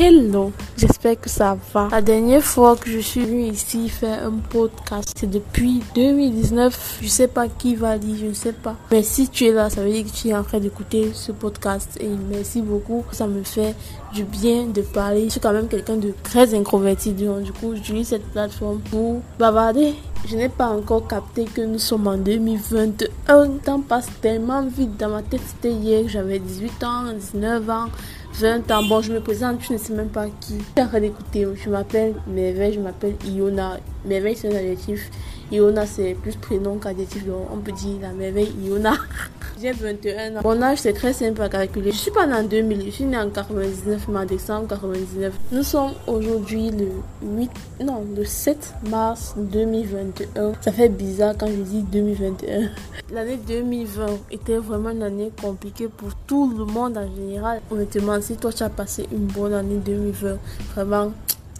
Hello, j'espère que ça va. La dernière fois que je suis venue ici faire un podcast, c'est depuis 2019. Je sais pas qui va lire, je ne sais pas. Mais si tu es là, ça veut dire que tu es en train d'écouter ce podcast. Et merci beaucoup. Ça me fait du bien de parler. Je suis quand même quelqu'un de très introverti. Du coup, j'utilise cette plateforme pour bavarder. Je n'ai pas encore capté que nous sommes en 2021. Le temps passe tellement vite. Dans ma tête, c'était hier, j'avais 18 ans, 19 ans. 20 ans. Bon, je me présente, tu ne sais même pas qui. Tu es en train d'écouter. Je m'appelle Merveille, je m'appelle Iona. Merveille, c'est un adjectif. Iona, c'est plus prénom qu'adjectif. Donc, on peut dire la merveille Iona. J'ai 21 ans. Mon âge, c'est très simple à calculer. Je suis pas né en 2000, je suis né en 99, mais en décembre 99. Nous sommes aujourd'hui le 8, non, le 7 mars 2021. Ça fait bizarre quand je dis 2021. L'année 2020 était vraiment une année compliquée pour tout le monde en général. Honnêtement, si toi tu as passé une bonne année 2020, vraiment,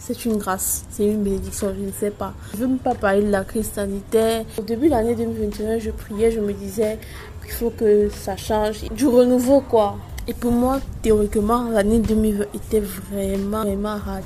c'est une grâce, c'est une bénédiction, je ne sais pas. Je ne veux même pas parler de la crise sanitaire. Au début de l'année 2021, je priais, je me disais qu'il faut que ça change, du renouveau quoi. Et pour moi, théoriquement, l'année 2020 était vraiment, vraiment rate.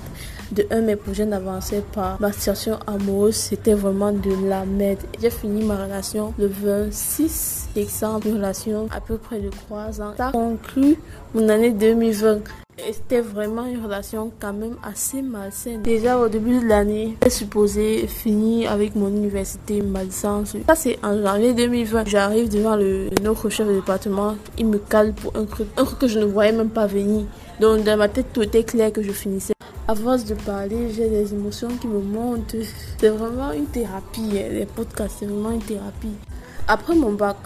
De un, mes projets n'avançaient pas. Ma situation amoureuse, c'était vraiment de la merde. J'ai fini ma relation le 26 décembre, une relation à peu près de 3 ans. Ça conclut mon année 2020. C'était vraiment une relation quand même assez malsaine. Déjà au début de l'année, j'ai supposé finir avec mon université, ma licence. Ça c'est en janvier 2020. J'arrive devant le notre chef de département, il me cale pour un truc, un truc que je ne voyais même pas venir. Donc dans ma tête tout était clair que je finissais. À force de parler, j'ai des émotions qui me montent. C'est vraiment une thérapie. Les podcasts, c'est vraiment une thérapie. Après mon bac,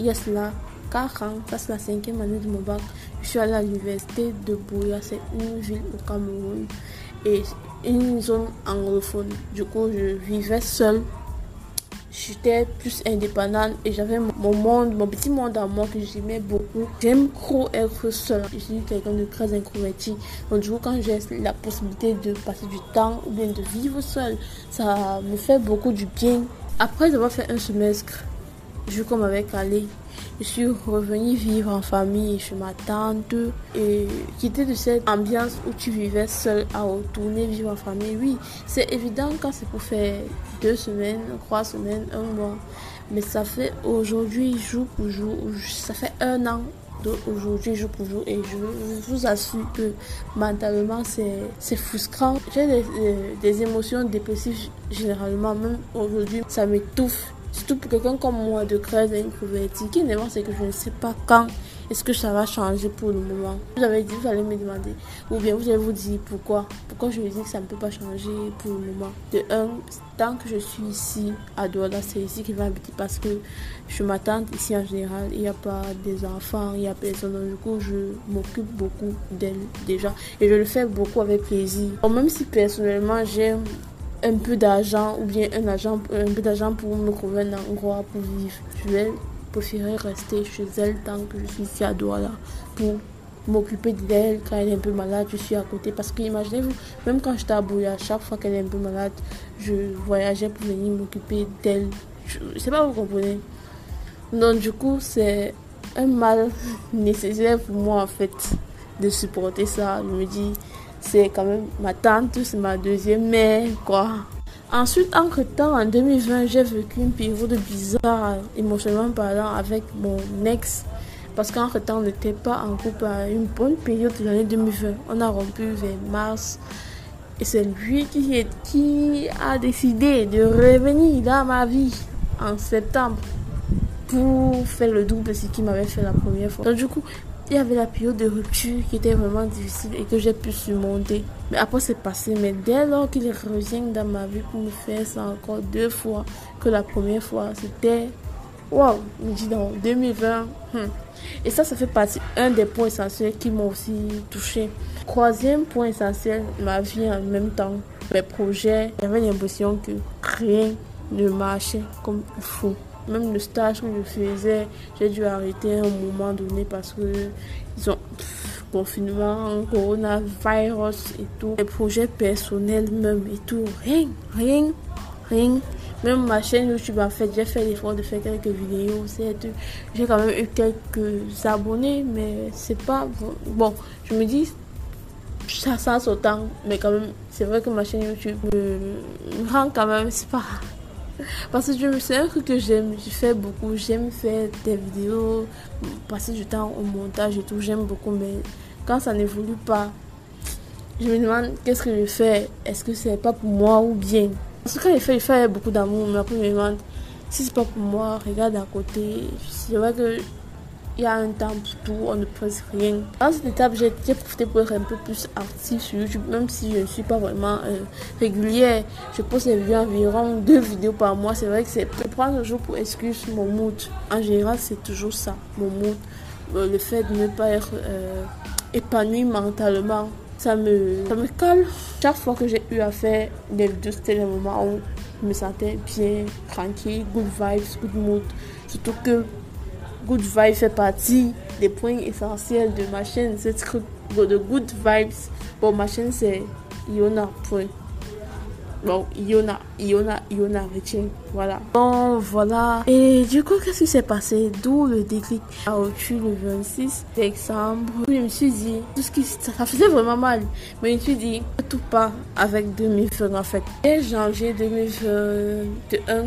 il y a cela 4 ans, ça c'est la cinquième année de mon bac. Je suis allée à l'université de Bouya, c'est une ville au Cameroun et une zone anglophone. Du coup, je vivais seule. J'étais plus indépendante et j'avais mon monde, mon petit monde à moi que j'aimais beaucoup. J'aime trop être seule. Je suis quelqu'un de très introverti. Donc, du coup, quand j'ai la possibilité de passer du temps ou bien de vivre seule, ça me fait beaucoup du bien. Après avoir fait un semestre, je comme avec Ali, je suis revenue vivre en famille chez ma tante et quitter de cette ambiance où tu vivais seule à retourner vivre en famille. Oui, c'est évident quand c'est pour faire deux semaines, trois semaines, un mois. Mais ça fait aujourd'hui jour pour jour, ça fait un an d'aujourd'hui jour pour jour et je, vous assure que mentalement c'est frustrant. J'ai des, des émotions dépressives généralement, même aujourd'hui ça m'étouffe Surtout pour quelqu'un comme moi de très introverti, qui ne c'est que je ne sais pas quand est-ce que ça va changer pour le moment. Vous avez dit, vous allez me demander, ou bien vous allez vous dire pourquoi. Pourquoi je vous dis que ça ne peut pas changer pour le moment? De un, tant que je suis ici à Douala, c'est ici qu'il va habiter parce que je m'attends ici en général, il n'y a pas des enfants, il n'y a personne. Donc, du coup, je m'occupe beaucoup d'elle déjà. Et je le fais beaucoup avec plaisir. même si personnellement j'aime un peu d'argent ou bien un, agent, un peu d'argent pour me trouver un endroit pour vivre. Je vais préférer rester chez elle tant que je suis ici à Douala pour m'occuper d'elle quand elle est un peu malade, je suis à côté. Parce que imaginez-vous, même quand j'étais à Bouya, chaque fois qu'elle est un peu malade, je voyageais pour venir m'occuper d'elle. Je ne sais pas, vous comprenez? Donc du coup, c'est un mal nécessaire pour moi en fait de supporter ça. Je me dis, c'est quand même ma tante, c'est ma deuxième mère, quoi. Ensuite, entre-temps, en 2020, j'ai vécu une période bizarre, émotionnellement parlant, avec mon ex. Parce qu'entre-temps, on n'était pas en couple à une bonne période de l'année 2020. On a rompu vers mars. Et c'est lui qui, qui a décidé de revenir dans ma vie en septembre pour faire le double de ce qu'il m'avait fait la première fois. Donc du coup, il y avait la période de rupture qui était vraiment difficile et que j'ai pu surmonter. Mais après, c'est passé. Mais dès lors qu'il revient dans ma vie pour me faire ça encore deux fois que la première fois, c'était waouh, me dit dans 2020. Hmm. Et ça, ça fait partie un des points essentiels qui m'ont aussi touché. Troisième point essentiel, ma vie en même temps, mes projets. J'avais l'impression que rien ne marchait comme il faut. Même le stage que je faisais, j'ai dû arrêter à un moment donné parce que ils ont confinement, coronavirus et tout. Les projets personnels même et tout. Rien, rien, rien. Même ma chaîne YouTube, en fait, j'ai fait l'effort de faire quelques vidéos. J'ai quand même eu quelques abonnés, mais c'est pas bon. Je me dis, ça sens autant, mais quand même, c'est vrai que ma chaîne YouTube me, rend quand même, c'est pas. Parce que c'est un truc que j'aime, je fais beaucoup, j'aime faire des vidéos, passer du temps au montage et tout, j'aime beaucoup, mais quand ça n'évolue pas, je me demande qu'est-ce que je fais, est-ce que c'est pas pour moi ou bien? Parce que quand je fais, je fais beaucoup d'amour, mais après je me demande si c'est pas pour moi, regarde à côté. C'est vrai que il y a un temps pour tout, on ne presse rien. Dans cette étape, j'ai profité pour être un peu plus active sur YouTube, même si je ne suis pas vraiment euh, régulière. Je vidéos environ deux vidéos par mois. C'est vrai que c'est. Je prends toujours pour excuse mon mood. En général, c'est toujours ça, mon mood. Euh, le fait de ne pas être euh, épanoui mentalement, ça me, ça me calme. Chaque fois que j'ai eu à faire des vidéos, c'était le moment où je me sentais bien, tranquille, good vibes, good mood. Surtout que Good Vibes fait partie des points essentiels de ma chaîne. C'est de Good Vibes. Bon, ma chaîne c'est Iona. Point. Bon, Iona, Iona, Iona, retiens. Voilà. Bon, voilà. Et du coup, qu'est-ce qui s'est passé? D'où le déclic? À au-dessus le 26 décembre. Je me suis dit, tout ce qui, ça, faisait vraiment mal. Mais je me suis dit, tout pas avec 2020 en fait. Et janvier 2021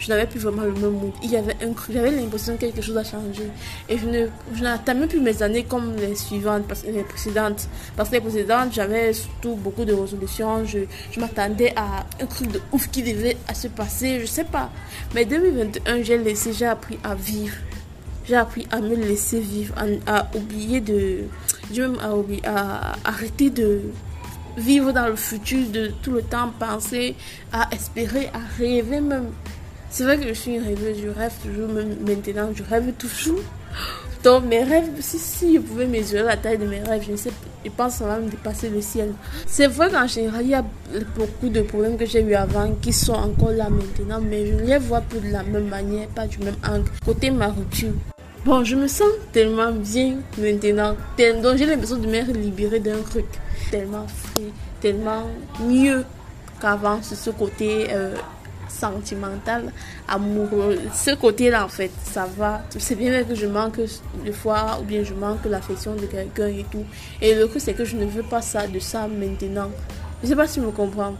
je n'avais plus vraiment le même mood. Il y avait j'avais l'impression que quelque chose a changé. Et je ne, je n'attendais plus mes années comme les suivantes, les précédentes. Parce que les précédentes, j'avais surtout beaucoup de résolutions. Je, m'attendais à un truc de ouf qui devait à se passer, je sais pas. Mais 2021, j'ai laissé, j'ai appris à vivre. J'ai appris à me laisser vivre, à, oublier de. J'ai même à, oublier, de vivre dans le futur, de tout le temps penser, à espérer, à rêver même. C'est vrai que je suis rêveuse, je rêve toujours, même maintenant, je rêve toujours. Donc mes rêves, si, si je pouvais mesurer la taille de mes rêves, je ne sais je pense que ça va me dépasser le ciel. C'est vrai qu'en général, il y a beaucoup de problèmes que j'ai eu avant qui sont encore là maintenant, mais je ne les vois plus de la même manière, pas du même angle. Côté ma rupture. Bon, je me sens tellement bien maintenant, donc j'ai l'impression de me libérer d'un truc tellement frais, tellement mieux qu'avant sur ce côté euh, sentimental, amoureux. Ce côté-là, en fait, ça va. C'est bien que je manque de fois ou bien je manque l'affection de quelqu'un et tout. Et le truc, c'est que je ne veux pas ça, de ça maintenant. Je sais pas si tu me comprends.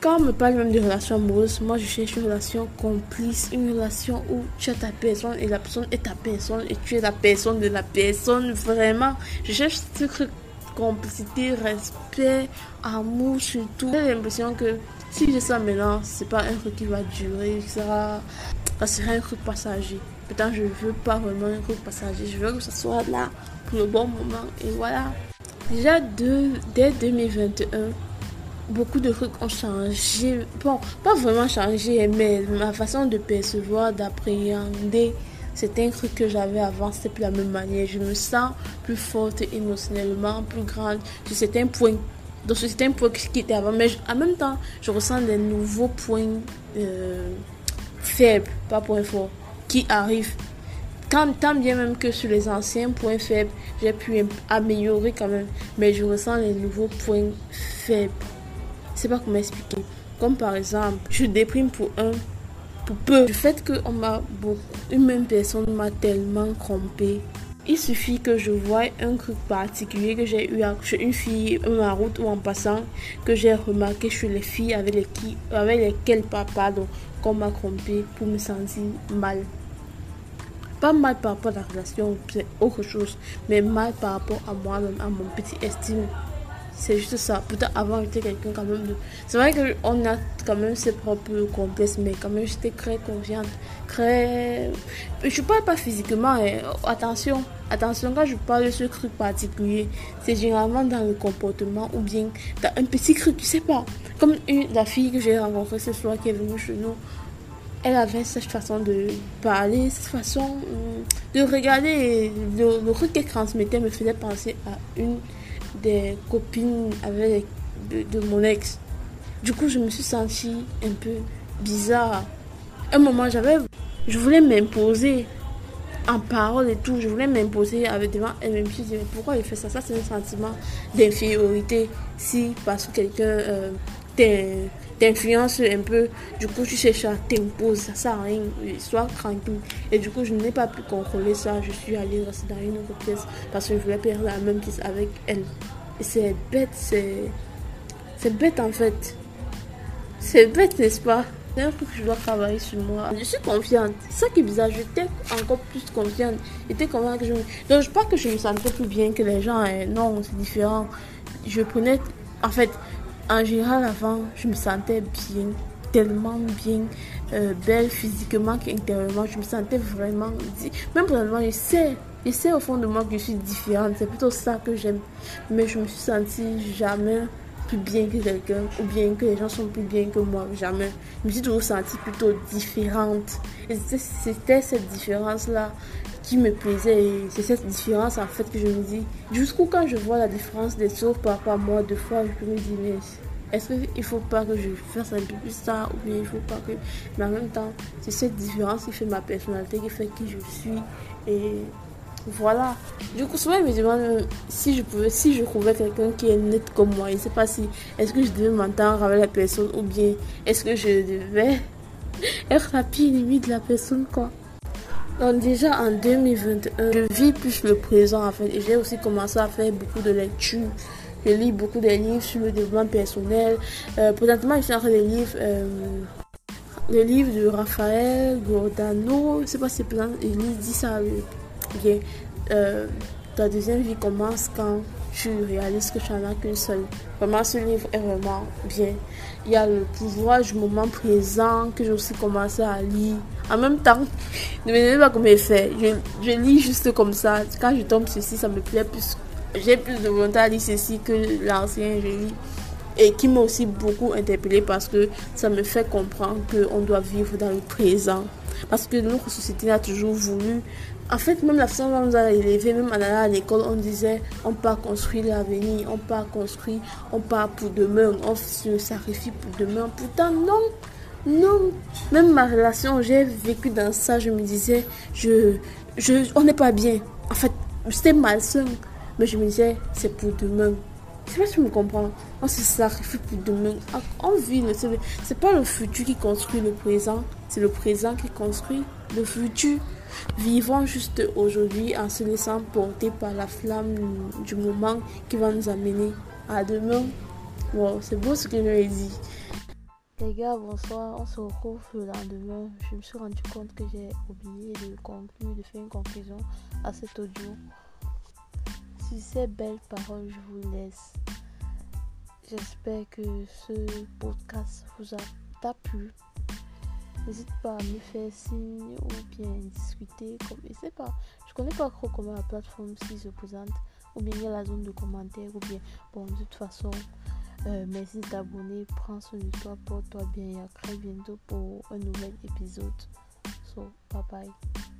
Quand on me parle même de relation amoureuse, moi je cherche une relation complice, une relation où tu as ta personne et la personne est ta personne et tu es la personne de la personne. Vraiment, je cherche ce truc complicité, respect, amour surtout. J'ai l'impression que si j'ai ça maintenant, c'est pas un truc qui va durer, ça, ça sera un truc passager. Peut-être je veux pas vraiment un truc passager, je veux que ça soit là pour le bon moment. Et voilà. Déjà dès 2021, beaucoup de trucs ont changé. Bon, pas vraiment changé, mais ma façon de percevoir, d'appréhender c'est un truc que j'avais avant, c'était plus la même manière. Je me sens plus forte émotionnellement, plus grande sur certains points. Donc c'était un point qui était avant, mais en même temps, je ressens des nouveaux points euh, faibles, pas points forts, qui arrivent. Tant, bien même que sur les anciens points faibles, j'ai pu améliorer quand même, mais je ressens les nouveaux points faibles. Je sais pas comment expliquer. Comme par exemple, je déprime pour un, pour peu. Du fait que on m'a beaucoup, une même personne m'a tellement trompé il suffit que je voie un truc particulier que j'ai eu chez une fille en route ou en passant que j'ai remarqué chez les filles avec, avec lesquelles papa qu'on m'a trompé pour me sentir mal. Pas mal par rapport à la relation, c'est autre chose, mais mal par rapport à moi-même, à mon petit estime. C'est juste ça. Peut-être avant, j'étais quelqu'un quand même. C'est vrai qu'on a quand même ses propres complexes, mais quand même, j'étais très confiante. Très. Je parle pas physiquement, hein. attention. Attention, quand je parle de ce truc particulier, c'est généralement dans le comportement ou bien dans un petit truc, tu sais pas. Comme une, la fille que j'ai rencontrée ce soir qui est venue chez nous, elle avait cette façon de parler, cette façon de regarder. Le truc qu'elle transmettait me faisait penser à une des copines avec de, mon ex. Du coup, je me suis sentie un peu bizarre. un moment, j'avais, je voulais m'imposer en parole et tout. Je voulais m'imposer avec devant elle. Je me suis mais pourquoi il fait ça? Ça, c'est un sentiment d'infériorité. Si, parce que quelqu'un euh, t'influence un peu, du coup, tu cherches à t'imposer. Ça sert à rien. Sois tranquille. Et du coup, je n'ai pas pu contrôler ça. Je suis allée rester dans une autre pièce parce que je voulais perdre la même pièce avec elle. c'est bête, c'est. C'est bête en fait. C'est bête, n'est-ce pas? C'est un truc que je dois travailler sur moi. Je suis confiante. Ça qui est bizarre. J'étais encore plus confiante. J'étais convaincue que je Donc, je pas que je me sentais plus bien que les gens. Hein. Non, c'est différent. Je prenais. En fait, en général, avant, je me sentais bien. Tellement bien. Euh, belle physiquement qu'intérieurement. Je me sentais vraiment. Même présentement, je sais. Je sais au fond de moi que je suis différente. C'est plutôt ça que j'aime. Mais je me suis sentie jamais bien que quelqu'un ou bien que les gens sont plus bien que moi. Jamais. Je me suis toujours sentie plutôt différente. Et c'était cette différence-là qui me plaisait. Et c'est cette différence en fait que je me dis. Jusqu'où quand je vois la différence des autres par rapport à moi, deux fois, je me dis, mais est-ce qu'il faut pas que je fasse un peu plus ça ou bien il faut pas que. Mais en même temps, c'est cette différence qui fait ma personnalité, qui fait qui je suis. Et voilà. Du coup, souvent, je me demande si je pouvais, si je trouvais quelqu'un qui est net comme moi. Je ne sais pas si, est-ce que je devais m'entendre avec la personne ou bien est-ce que je devais être la pire limite de la personne, quoi. Donc, déjà en 2021, je vis plus le présent, en fait. Et j'ai aussi commencé à faire beaucoup de lectures. Je lis beaucoup de livres sur le développement personnel. Euh, présentement, je suis en train de lire euh, le livre de Raphaël Gordano. Je ne sais pas si c'est présent. Il dit ça. Bien, euh, ta deuxième vie commence quand tu réalises que tu n'en as qu'une seule. Vraiment, ce livre est vraiment bien. Il y a le pouvoir du moment présent que j'ai aussi commencé à lire. En même temps, ne me demandez pas comment fait. Je, je, lis juste comme ça. Quand je tombe ceci, ça me plaît plus. J'ai plus de volonté à lire ceci que l'ancien, je lis. Et qui m'a aussi beaucoup interpellé parce que ça me fait comprendre qu'on doit vivre dans le présent. Parce que notre société a toujours voulu en fait, même la façon dont on nous a élevés, même en allant à l'école, on disait on part construire l'avenir, on part construire, on part pour demain, on se sacrifie pour demain. Pourtant, non, non. Même ma relation, j'ai vécu dans ça, je me disais, je, je, on n'est pas bien. En fait, c'était malsain, mais je me disais, c'est pour demain. Je sais pas si tu me comprends. On se sacrifie pour demain. On vit, c'est pas le futur qui construit le présent, c'est le présent qui construit le futur. Vivons juste aujourd'hui en se laissant porter par la flamme du moment qui va nous amener à demain. Wow, c'est beau ce que je dit. Les gars, bonsoir. On se retrouve le lendemain. Je me suis rendu compte que j'ai oublié de conclure, de faire une conclusion à cet audio. Ces belles paroles, je vous laisse. J'espère que ce podcast vous a plu. N'hésite pas à me faire signe ou bien discuter. Comme, je sais pas, je connais pas trop comment la plateforme s'y se présente. Ou bien il y a la zone de commentaires. Ou bien, bon, de toute façon, euh, merci de t'abonner. Prends soin de toi, porte-toi bien et à très bientôt pour un nouvel épisode. So, bye bye.